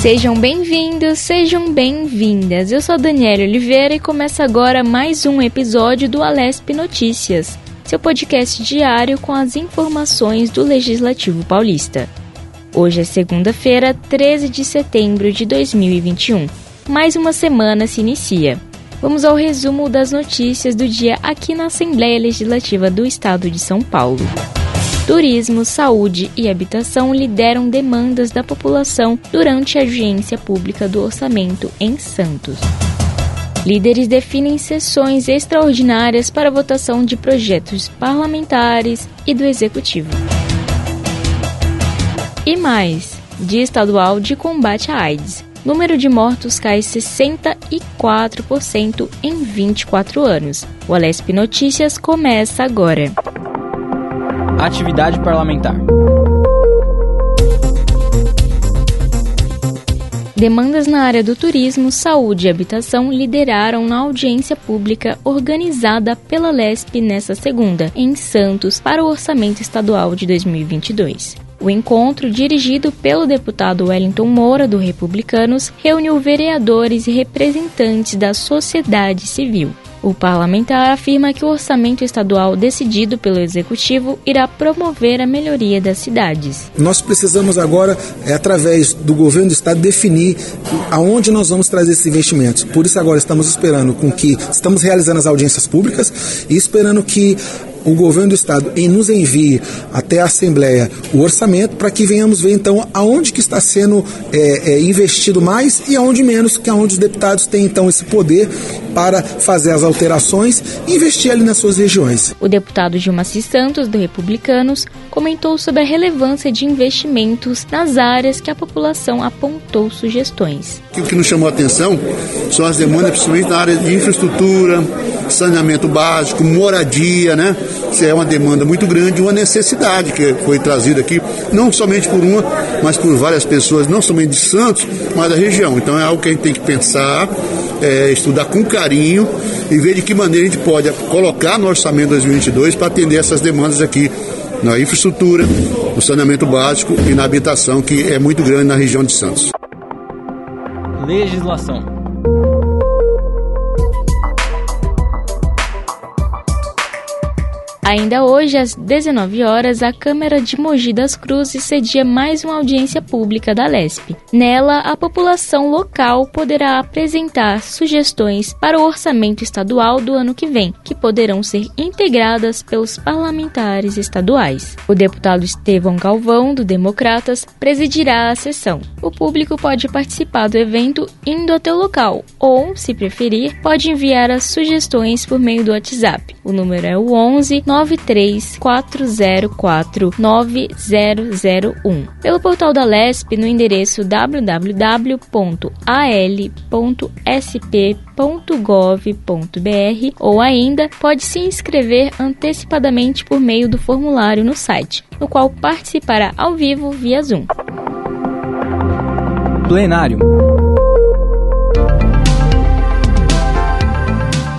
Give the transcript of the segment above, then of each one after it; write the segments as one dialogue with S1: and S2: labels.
S1: Sejam bem-vindos, sejam bem-vindas. Eu sou a Daniela Oliveira e começa agora mais um episódio do Alesp Notícias, seu podcast diário com as informações do Legislativo Paulista. Hoje é segunda-feira, 13 de setembro de 2021. Mais uma semana se inicia. Vamos ao resumo das notícias do dia aqui na Assembleia Legislativa do Estado de São Paulo. Turismo, saúde e habitação lideram demandas da população durante a audiência pública do orçamento em Santos. Líderes definem sessões extraordinárias para votação de projetos parlamentares e do executivo. E mais, Dia Estadual de Combate à AIDS. Número de mortos cai 64% em 24 anos. O Alesp Notícias começa agora.
S2: Atividade parlamentar.
S1: Demandas na área do turismo, saúde e habitação lideraram na audiência pública organizada pela LESP nesta segunda, em Santos, para o Orçamento Estadual de 2022. O encontro, dirigido pelo deputado Wellington Moura, do Republicanos, reuniu vereadores e representantes da sociedade civil. O parlamentar afirma que o orçamento estadual decidido pelo executivo irá promover a melhoria das cidades.
S3: Nós precisamos agora, é, através do governo do estado, definir aonde nós vamos trazer esses investimentos. Por isso agora estamos esperando com que estamos realizando as audiências públicas e esperando que o governo do estado em nos envie até a Assembleia o orçamento para que venhamos ver então aonde que está sendo é, é, investido mais e aonde menos, que aonde os deputados têm então esse poder para fazer as alterações e investir ali nas suas regiões.
S1: O deputado Gilmaci Santos, do Republicanos, comentou sobre a relevância de investimentos nas áreas que a população apontou sugestões.
S4: O que nos chamou a atenção são as demandas, principalmente na área de infraestrutura, saneamento básico, moradia, né? Isso é uma demanda muito grande, uma necessidade que foi trazida aqui, não somente por uma, mas por várias pessoas, não somente de Santos, mas da região. Então é algo que a gente tem que pensar, é, estudar com carinho e ver de que maneira a gente pode colocar no orçamento 2022 para atender essas demandas aqui na infraestrutura, no saneamento básico e na habitação, que é muito grande na região de Santos.
S2: Legislação.
S1: Ainda hoje, às 19 horas, a Câmara de Mogi das Cruzes cedia mais uma audiência pública da LESP. Nela, a população local poderá apresentar sugestões para o orçamento estadual do ano que vem, que poderão ser integradas pelos parlamentares estaduais. O deputado Estevão Galvão, do Democratas, presidirá a sessão. O público pode participar do evento indo até o local ou, se preferir, pode enviar as sugestões por meio do WhatsApp. O número é o 11 934049001. Pelo portal da LESP no endereço www.al.sp.gov.br ou ainda pode se inscrever antecipadamente por meio do formulário no site, no qual participará ao vivo via Zoom.
S2: Plenário.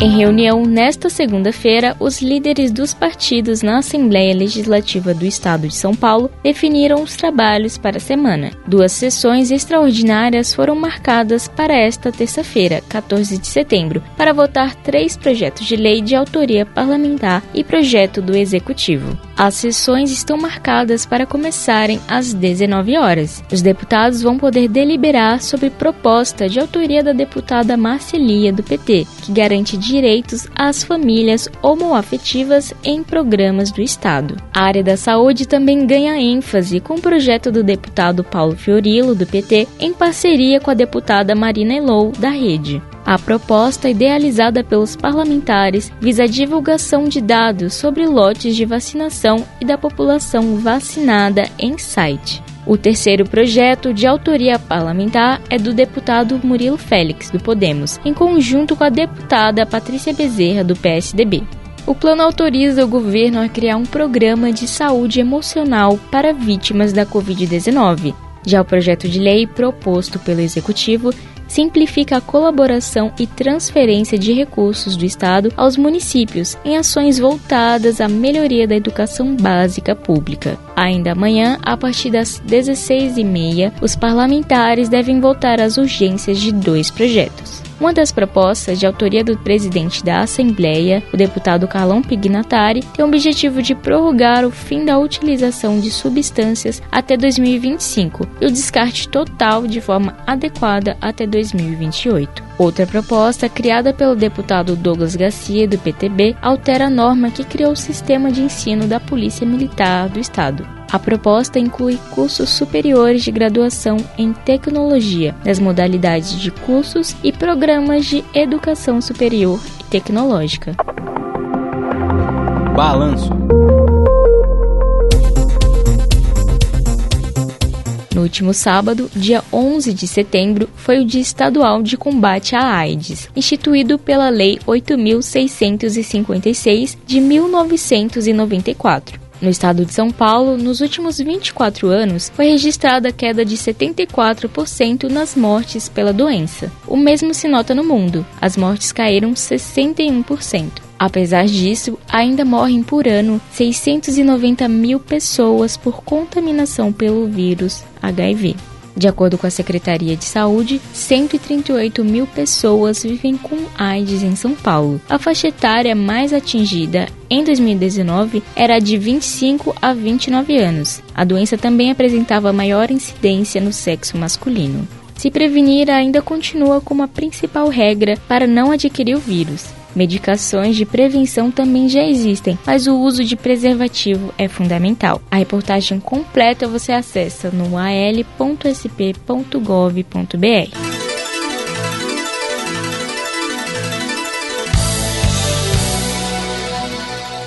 S1: Em reunião nesta segunda-feira, os líderes dos partidos na Assembleia Legislativa do Estado de São Paulo definiram os trabalhos para a semana. Duas sessões extraordinárias foram marcadas para esta terça-feira, 14 de setembro, para votar três projetos de lei de autoria parlamentar e projeto do Executivo. As sessões estão marcadas para começarem às 19 horas. Os deputados vão poder deliberar sobre proposta de autoria da deputada Marcelia do PT, que garante direitos às famílias homoafetivas em programas do Estado. A área da saúde também ganha ênfase com o projeto do deputado Paulo Fiorilo, do PT, em parceria com a deputada Marina Elou, da Rede. A proposta, idealizada pelos parlamentares, visa a divulgação de dados sobre lotes de vacinação e da população vacinada em site. O terceiro projeto, de autoria parlamentar, é do deputado Murilo Félix, do Podemos, em conjunto com a deputada Patrícia Bezerra, do PSDB. O plano autoriza o governo a criar um programa de saúde emocional para vítimas da Covid-19. Já o projeto de lei proposto pelo Executivo simplifica a colaboração e transferência de recursos do Estado aos municípios em ações voltadas à melhoria da educação básica pública. Ainda amanhã, a partir das 16h30, os parlamentares devem votar as urgências de dois projetos. Uma das propostas, de autoria do presidente da Assembleia, o deputado Carlão Pignatari, tem o objetivo de prorrogar o fim da utilização de substâncias até 2025 e o descarte total de forma adequada até 2028. Outra proposta, criada pelo deputado Douglas Garcia, do PTB, altera a norma que criou o sistema de ensino da Polícia Militar do Estado. A proposta inclui cursos superiores de graduação em tecnologia, nas modalidades de cursos e programas de educação superior e tecnológica.
S2: Balanço.
S1: No último sábado, dia 11 de setembro, foi o Dia Estadual de Combate à AIDS, instituído pela Lei 8.656 de 1994. No estado de São Paulo, nos últimos 24 anos, foi registrada queda de 74% nas mortes pela doença. O mesmo se nota no mundo, as mortes caíram 61%. Apesar disso, ainda morrem por ano 690 mil pessoas por contaminação pelo vírus HIV. De acordo com a Secretaria de Saúde, 138 mil pessoas vivem com AIDS em São Paulo. A faixa etária mais atingida em 2019 era de 25 a 29 anos. A doença também apresentava maior incidência no sexo masculino. Se prevenir ainda continua como a principal regra para não adquirir o vírus. Medicações de prevenção também já existem, mas o uso de preservativo é fundamental. A reportagem completa você acessa no al.sp.gov.br.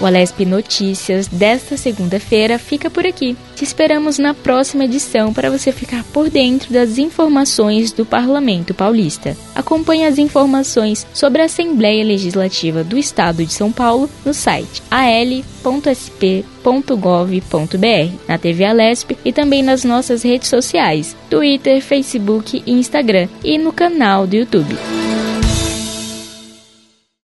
S1: O Alesp Notícias desta segunda-feira fica por aqui. Te esperamos na próxima edição para você ficar por dentro das informações do Parlamento Paulista. Acompanhe as informações sobre a Assembleia Legislativa do Estado de São Paulo no site al.sp.gov.br, na TV Alesp e também nas nossas redes sociais, Twitter, Facebook e Instagram e no canal do YouTube.